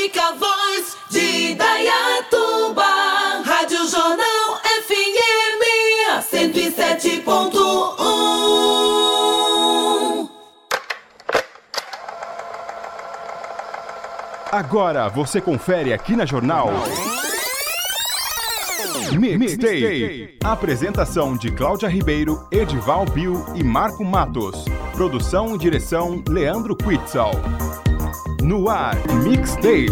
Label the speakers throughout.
Speaker 1: única voz de Dayatuba. Rádio Jornal FM 107.1.
Speaker 2: Agora você confere aqui na Jornal. Mixtape. Apresentação de Cláudia Ribeiro, Edival Bill e Marco Matos. Produção e direção Leandro Quitzal. No ar, Mixtape.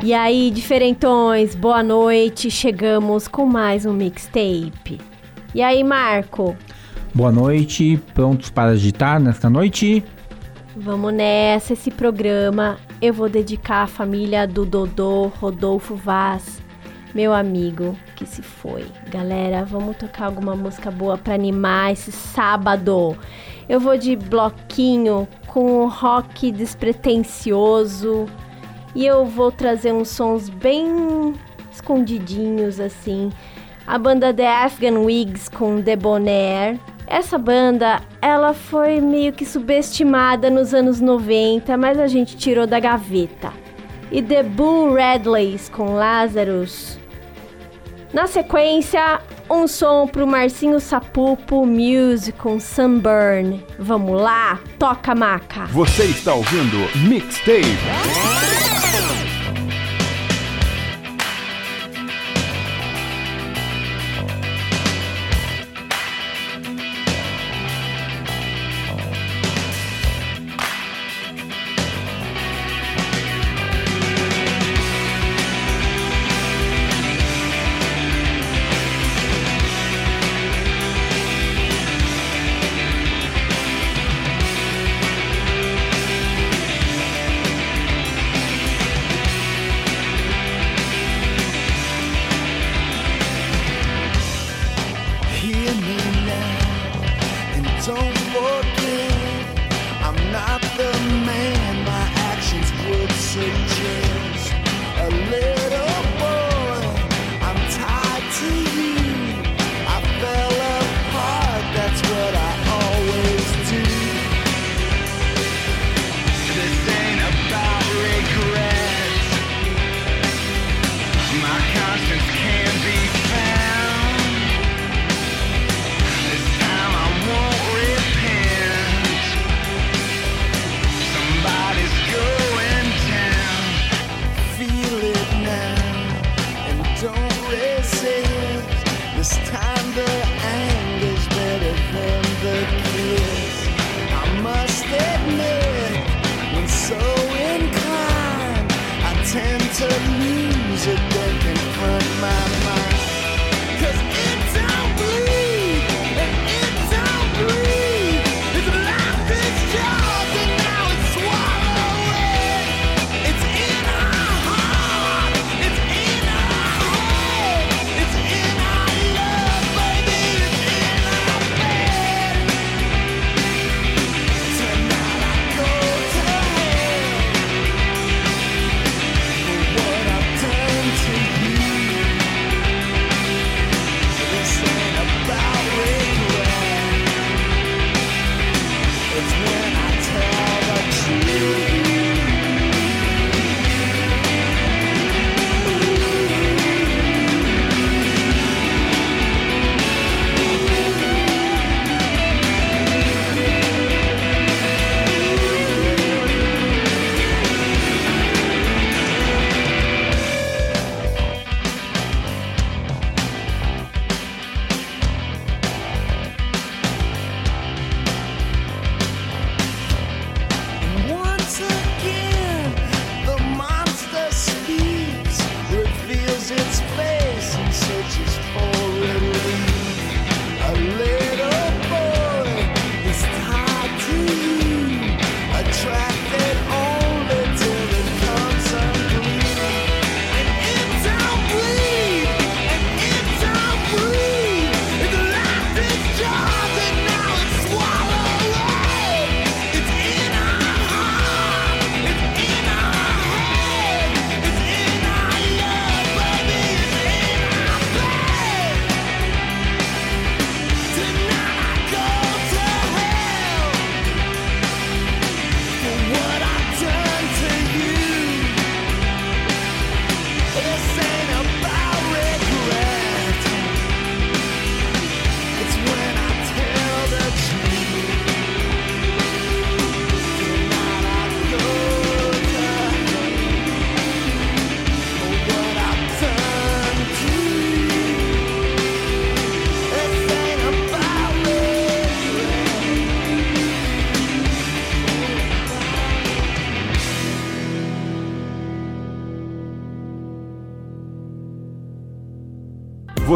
Speaker 3: E aí, diferentões, boa noite. Chegamos com mais um mixtape. E aí, Marco?
Speaker 4: Boa noite, prontos para agitar nesta noite?
Speaker 3: Vamos nessa. Esse programa eu vou dedicar à família do Dodô Rodolfo Vaz, meu amigo que se foi. Galera, vamos tocar alguma música boa para animar esse sábado. Eu vou de bloquinho com rock despretensioso e eu vou trazer uns sons bem escondidinhos assim. A banda The Afghan Wigs com Debonair. Essa banda, ela foi meio que subestimada nos anos 90, mas a gente tirou da gaveta. E The Bull Redleys com Lazarus. Na sequência, um som pro Marcinho Sapupo Music com Sunburn. Vamos lá, toca maca.
Speaker 2: Você está ouvindo Mixtape.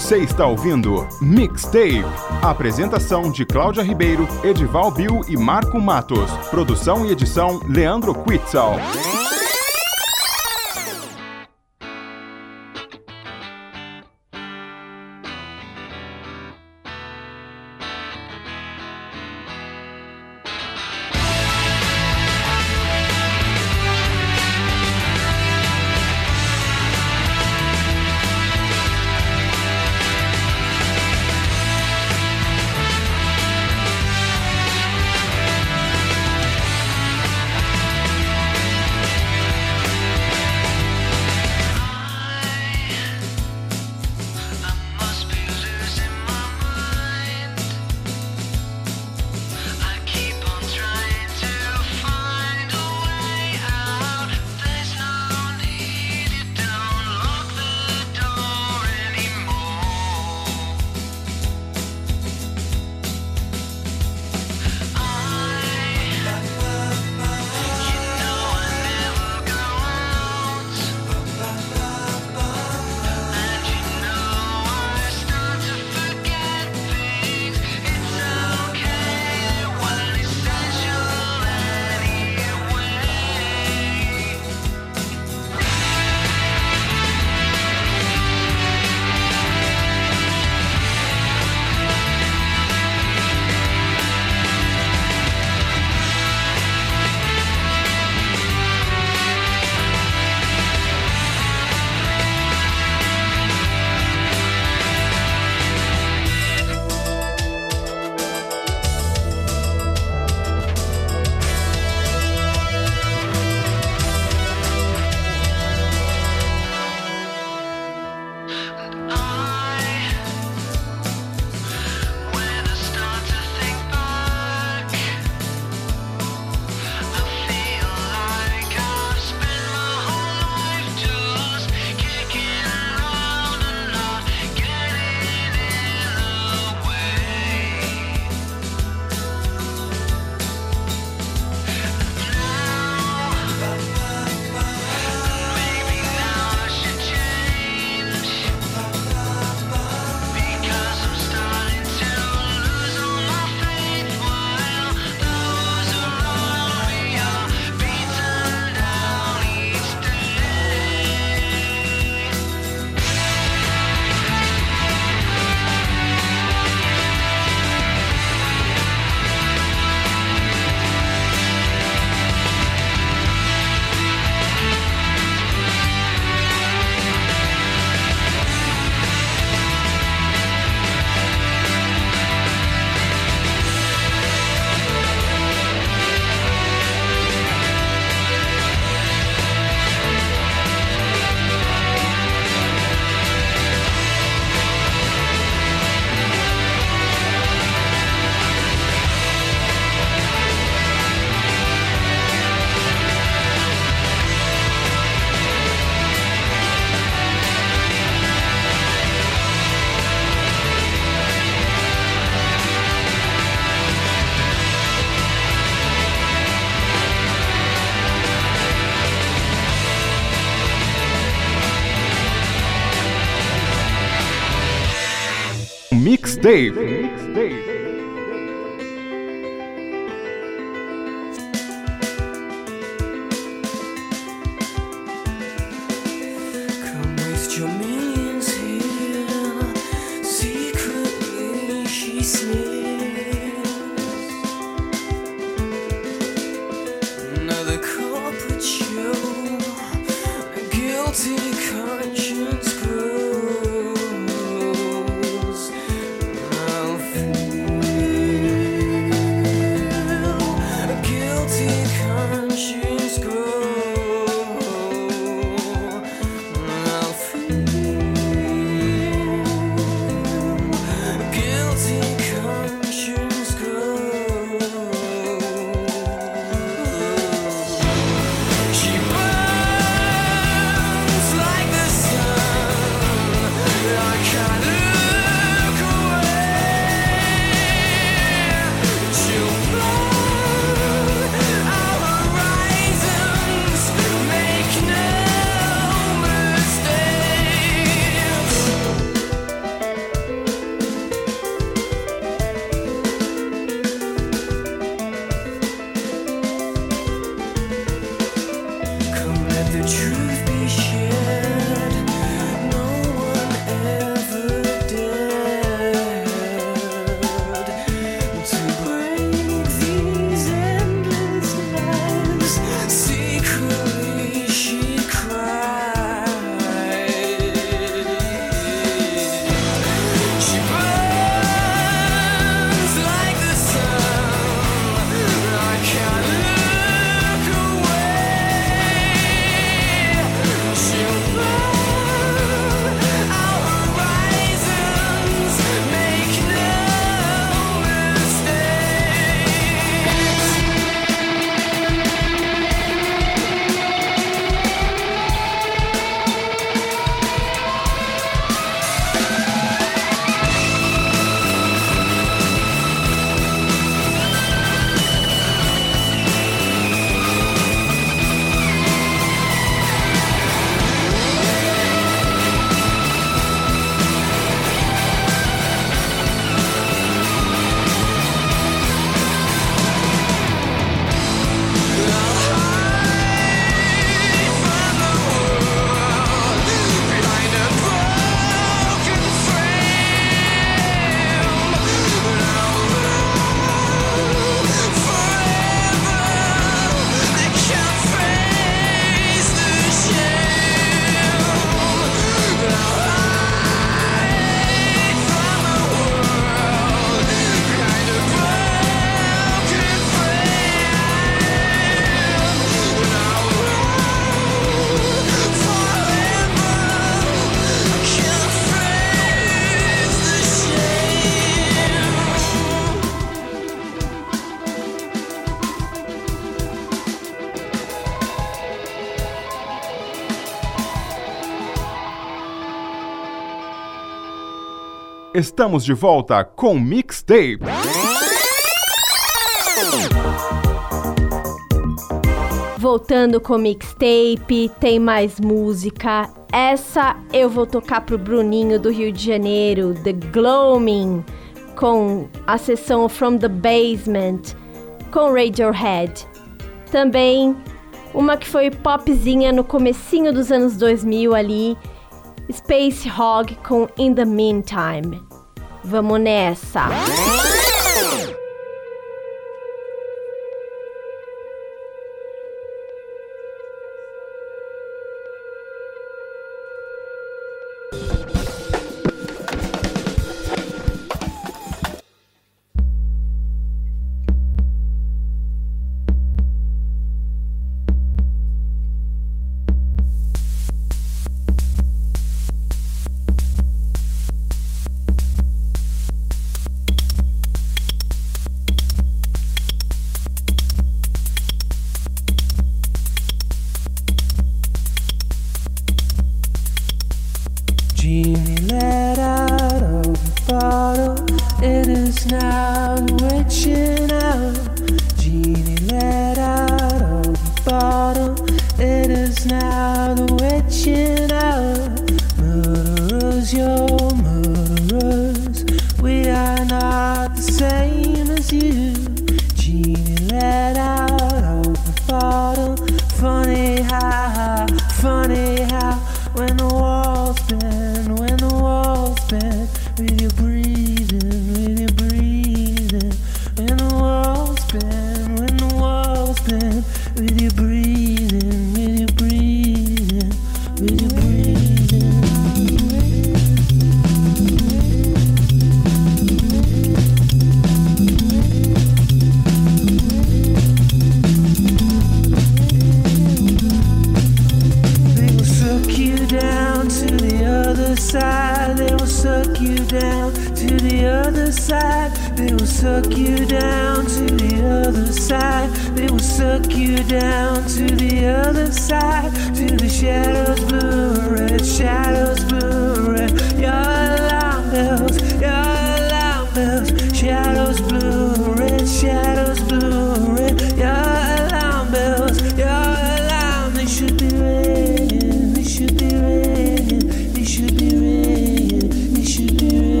Speaker 5: Você está ouvindo Mixtape. Apresentação de Cláudia Ribeiro, Edival Bill e Marco Matos. Produção e edição Leandro Quitzal. Mixtape.
Speaker 6: estamos de volta com Mixtape.
Speaker 5: Voltando com Mixtape, tem mais música. Essa eu vou tocar pro Bruninho do Rio de Janeiro, The Gloaming, com a sessão From the Basement, com Radiohead. Também uma que foi popzinha no comecinho dos anos 2000 ali, Space Hog com In the Meantime. Vamos nessa!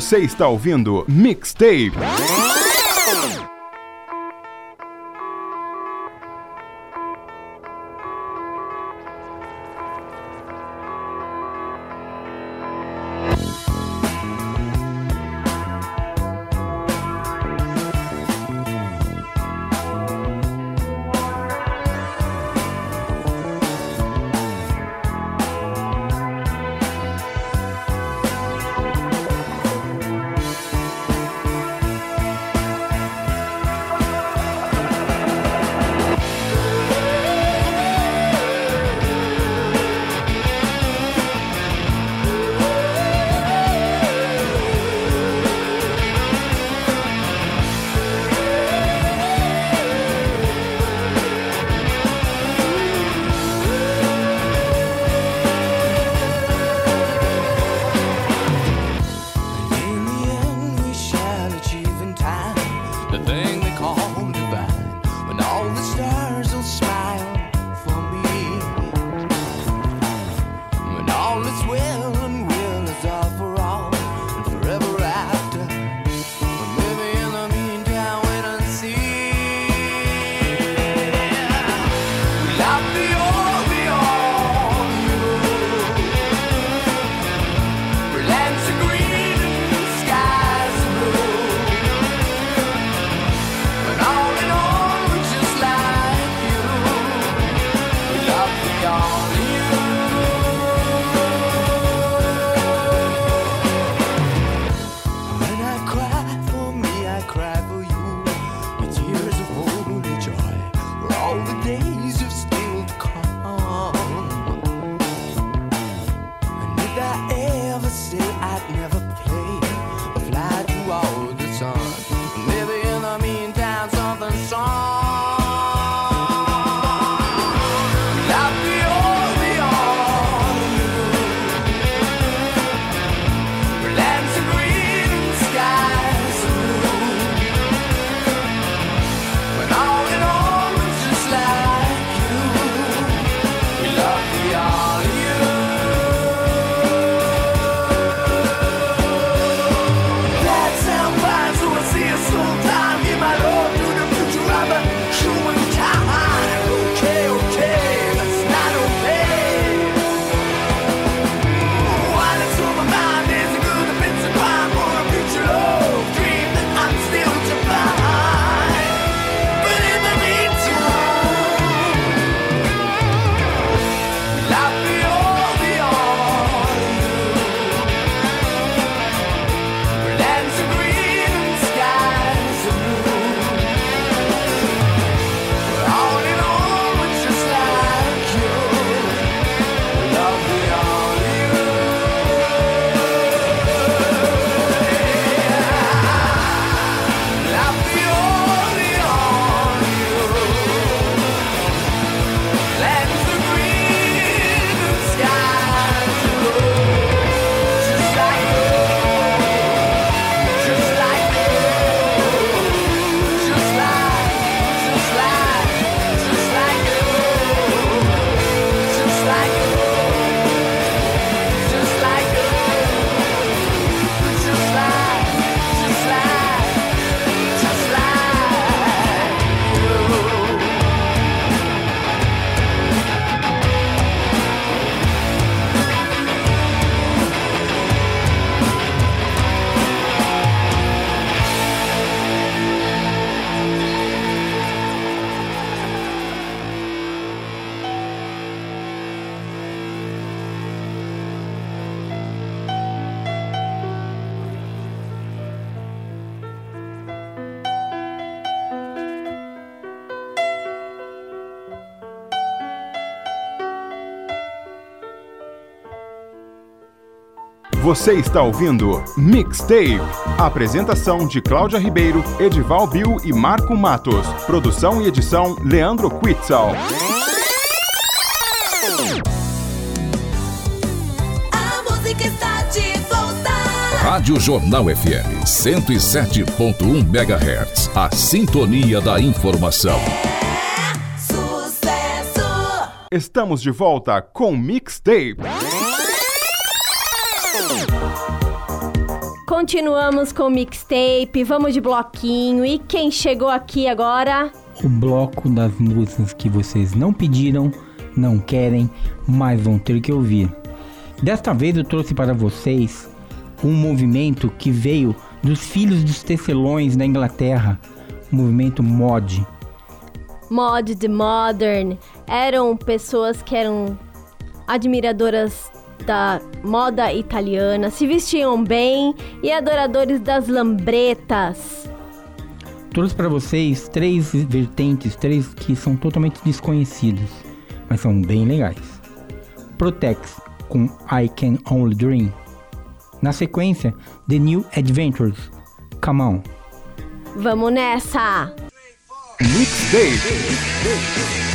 Speaker 5: Você está ouvindo Mixtape. Você está ouvindo Mixtape. Apresentação de Cláudia Ribeiro, Edival Bill e Marco Matos. Produção e edição Leandro Quitzal.
Speaker 1: A música está de volta.
Speaker 7: Rádio Jornal FM 107.1 MHz. A sintonia da informação.
Speaker 1: É sucesso.
Speaker 5: Estamos de volta com Mixtape.
Speaker 3: Continuamos com o mixtape, vamos de bloquinho e quem chegou aqui agora?
Speaker 4: O bloco das músicas que vocês não pediram, não querem, mas vão ter que ouvir. Desta vez eu trouxe para vocês um movimento que veio dos filhos dos tecelões da Inglaterra, o movimento mod.
Speaker 3: Mod de modern eram pessoas que eram admiradoras da moda italiana, se vestiam bem e adoradores das lambretas.
Speaker 4: Trouxe para vocês três vertentes, três que são totalmente desconhecidos, mas são bem legais. Protex com I Can Only Dream. Na sequência, The New Adventures. Come on.
Speaker 3: Vamos nessa!
Speaker 5: Mixtape.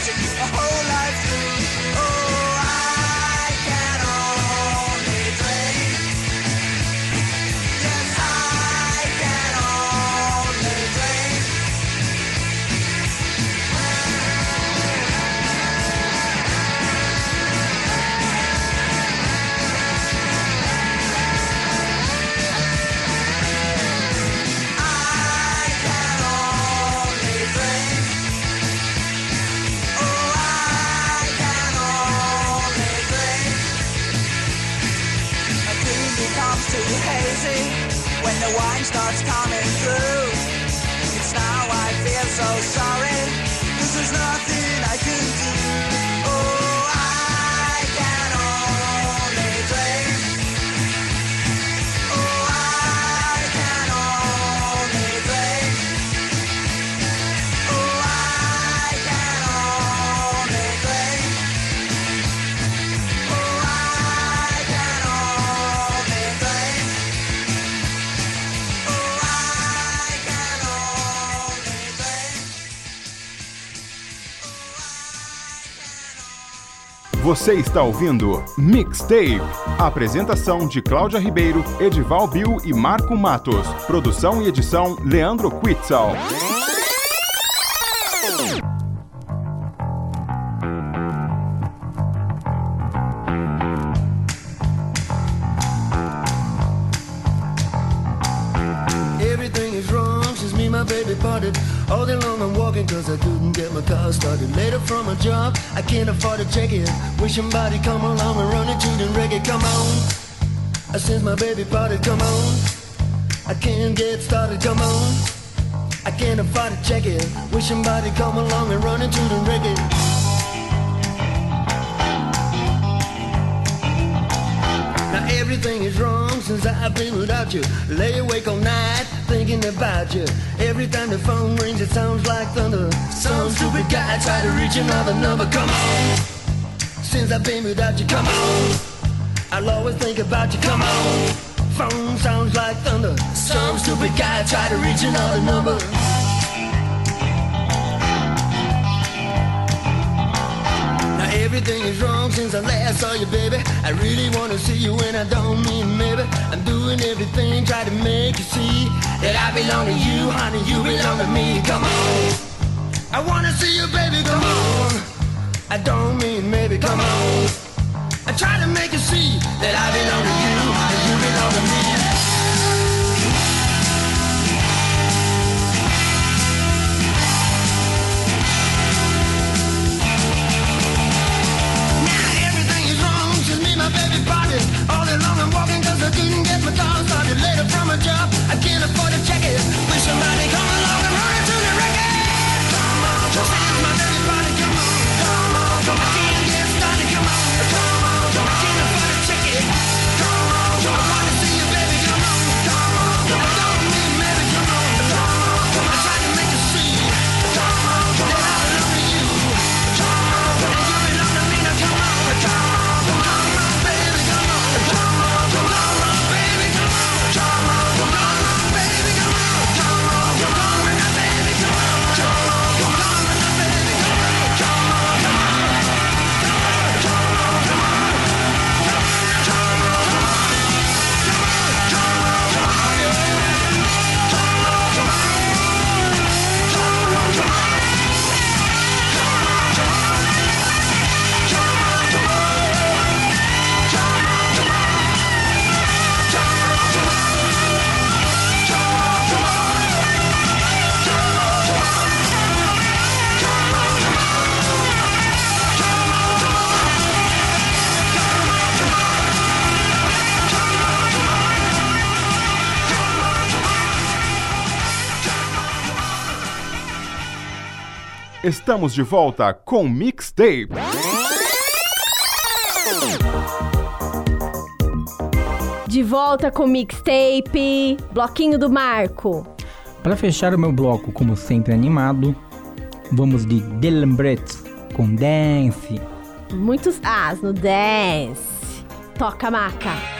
Speaker 8: music a whole life through. Coming through. It's now I feel so sorry,
Speaker 5: Você está ouvindo Mixtape. Apresentação de Cláudia Ribeiro, Edival Bill e Marco Matos. Produção e edição Leandro Quitzal.
Speaker 9: I can't afford to check it. Wish somebody come along and run it to the reggae. Come on. Uh, Since my baby parted, come on. I can't get started, come on. I can't afford to check it. Wish somebody come along and run it to the reggae. Now everything is wrong since I've been without you. Lay awake all night thinking about you. Every time the phone rings, it sounds like thunder. Some stupid guy tried to reach another number. Come on. Since I've been without you, come on. I'll always think about you. Come on. Phone sounds like thunder. Some stupid guy tried to reach another number. Now everything is wrong since I last saw you, baby. I really wanna see you and I don't mean maybe. I'm doing everything, try to make you see that I belong to you, honey. You belong to me. Come on. I wanna see you, baby. Come on. I don't mean maybe. Come on. I try to make you see that I belong to you and you belong to me. from a call, started later from a job. I can't afford a check it. Will somebody call?
Speaker 6: Estamos de volta com Mixtape.
Speaker 3: De volta com mixtape, bloquinho do Marco.
Speaker 4: Para fechar o meu bloco, como sempre animado, vamos de Delembretes com Dance.
Speaker 3: Muitos as no dance. Toca maca.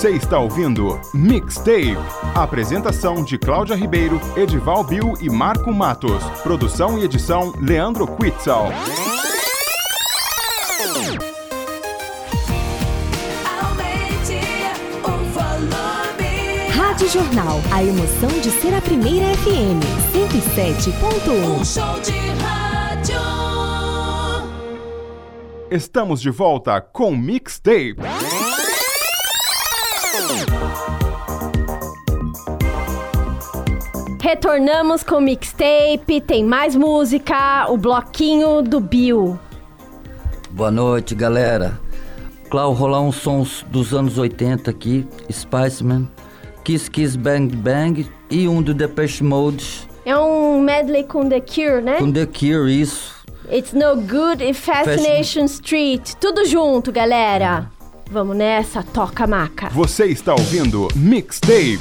Speaker 6: Você está ouvindo Mixtape. Apresentação de Cláudia Ribeiro, Edival Bill e Marco Matos. Produção e edição Leandro Quitzal.
Speaker 10: Rádio Jornal, a emoção de ser a primeira FM. 107.1.
Speaker 1: Um show de rádio.
Speaker 6: Estamos de volta com Mixtape.
Speaker 3: Retornamos com mixtape, tem mais música, o bloquinho do Bill.
Speaker 8: Boa noite, galera. Clau, rolar uns sons dos anos 80 aqui, Spiceman, Kiss Kiss Bang Bang e um do Depeche Mode
Speaker 3: É um medley com The Cure, né?
Speaker 8: com The Cure, isso.
Speaker 3: It's no good in Fascination Street. Tudo junto, galera. Vamos nessa, toca maca.
Speaker 6: Você está ouvindo Mixtape.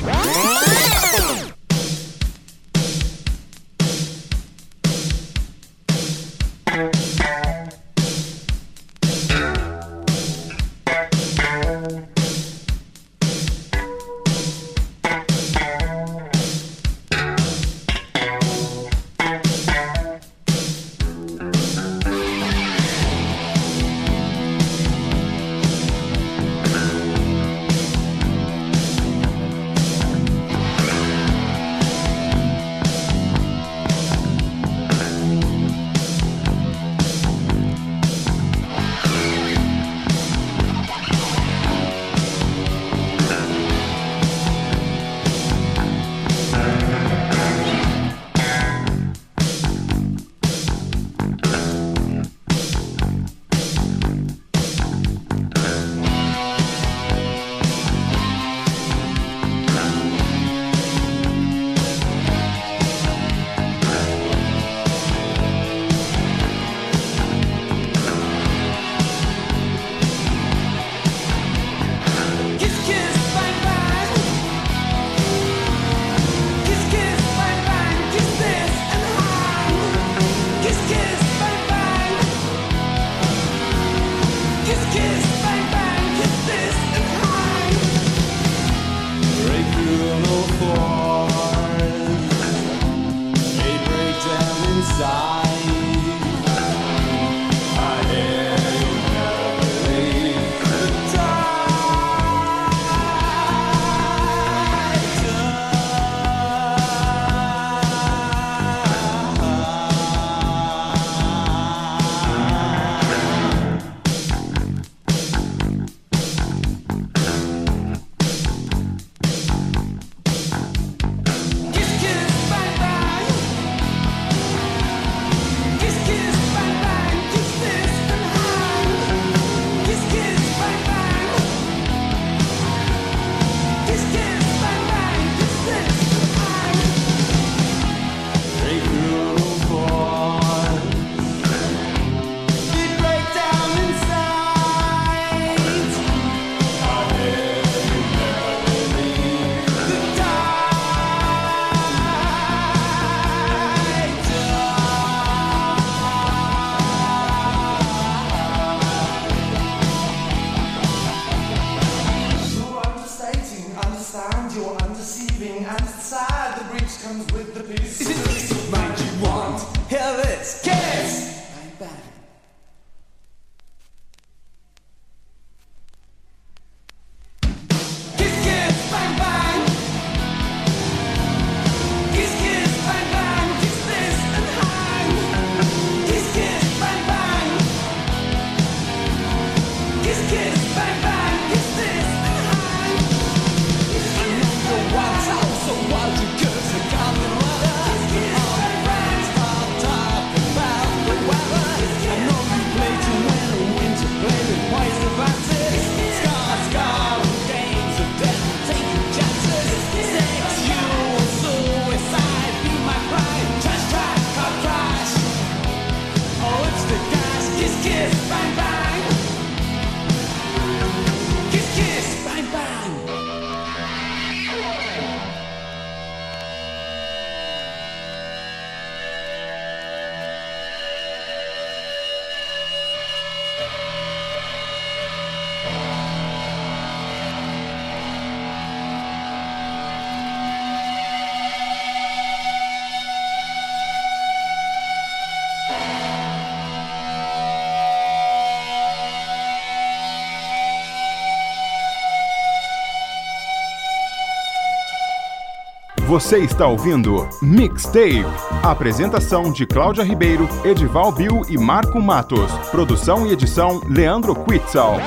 Speaker 11: Você está ouvindo Mixtape. Apresentação de Cláudia Ribeiro, Edival Bill e Marco Matos. Produção e edição Leandro Quitzal.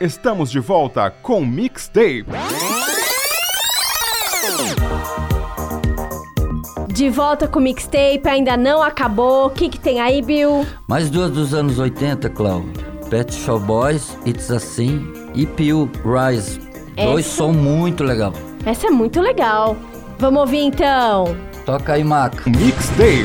Speaker 12: Estamos de volta com Mixtape.
Speaker 3: De volta com o mixtape, ainda não acabou. O que, que tem aí, Bill?
Speaker 8: Mais duas dos anos 80, Clau. Pet Shop Boys, It's Assim e Peel Rise. Dois
Speaker 3: Essa-
Speaker 8: são muito legal.
Speaker 3: Essa é muito legal. Vamos ouvir então.
Speaker 8: Toca aí, Maca.
Speaker 12: Mixtape.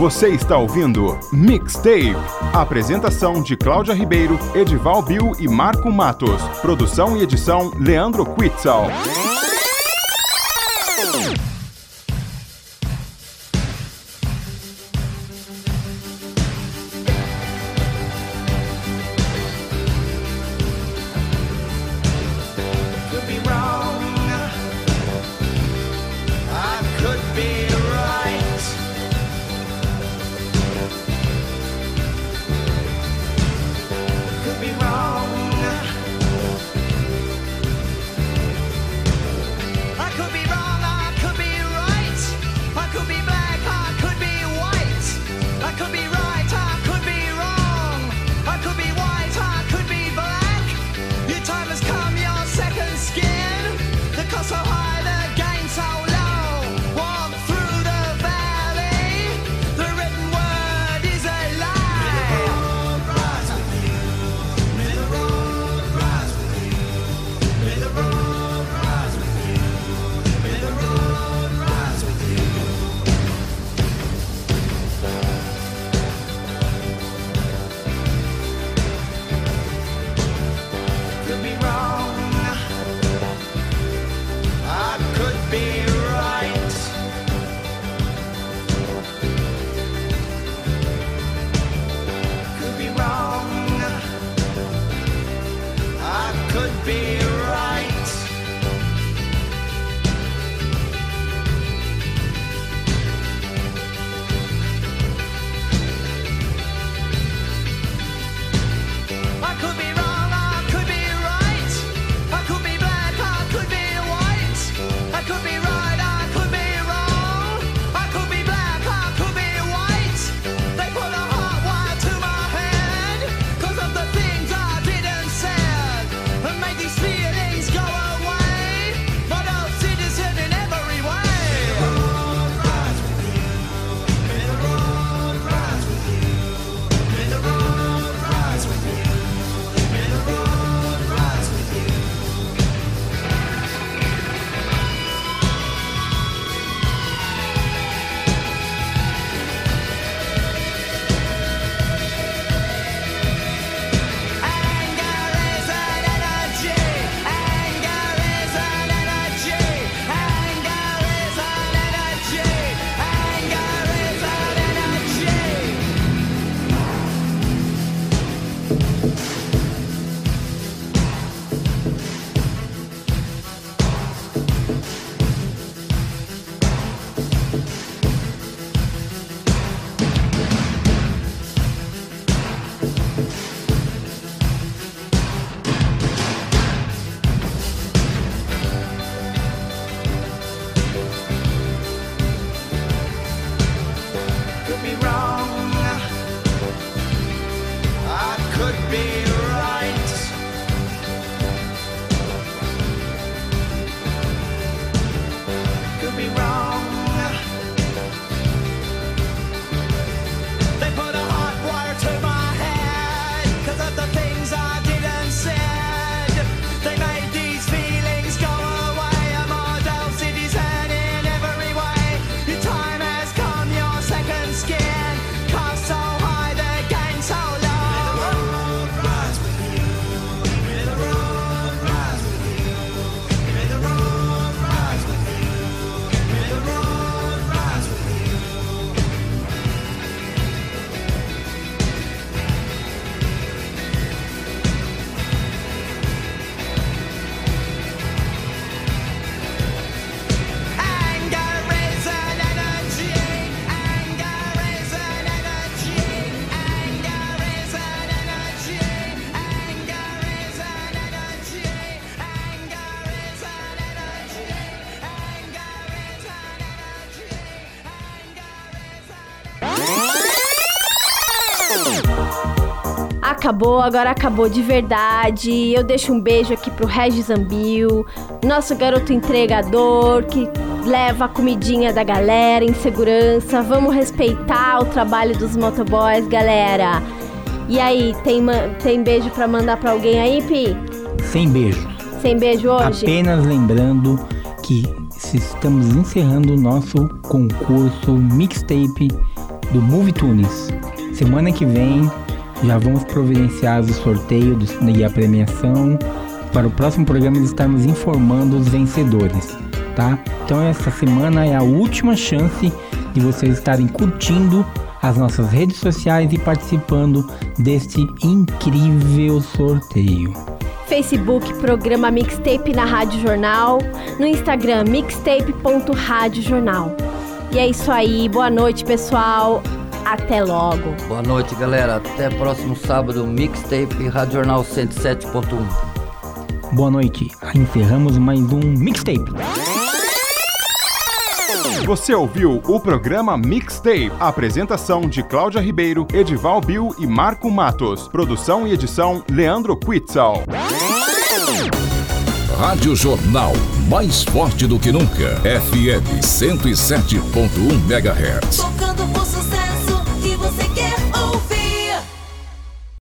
Speaker 6: Você está ouvindo Mixtape. Apresentação de Cláudia Ribeiro, Edival Bill e Marco Matos. Produção e edição Leandro Quitzal.
Speaker 3: Acabou, agora acabou de verdade. Eu deixo um beijo aqui pro Regis Zambil, nosso garoto entregador que leva a comidinha da galera em segurança. Vamos respeitar o trabalho dos motoboys, galera. E aí, tem, tem beijo pra mandar pra alguém aí, Pi?
Speaker 4: Sem beijo.
Speaker 3: Sem beijo hoje?
Speaker 4: Apenas lembrando que estamos encerrando o nosso concurso mixtape do Movie Tunes. Semana que vem já vamos providenciar o sorteio e a premiação. Para o próximo programa estarmos informando os vencedores, tá? Então essa semana é a última chance de vocês estarem curtindo as nossas redes sociais e participando deste incrível sorteio.
Speaker 3: Facebook, programa Mixtape na Rádio Jornal. No Instagram, mixtape.radiojornal. E é isso aí. Boa noite, pessoal. Até logo.
Speaker 8: Boa noite, galera. Até próximo sábado, Mixtape Rádio Jornal 107.1.
Speaker 4: Boa noite. Encerramos mais um mixtape.
Speaker 6: Você ouviu o programa Mixtape. Apresentação de Cláudia Ribeiro, Edival Bill e Marco Matos. Produção e edição Leandro Quitzal.
Speaker 7: Rádio Jornal, mais forte do que nunca. FM 107.1 MHz.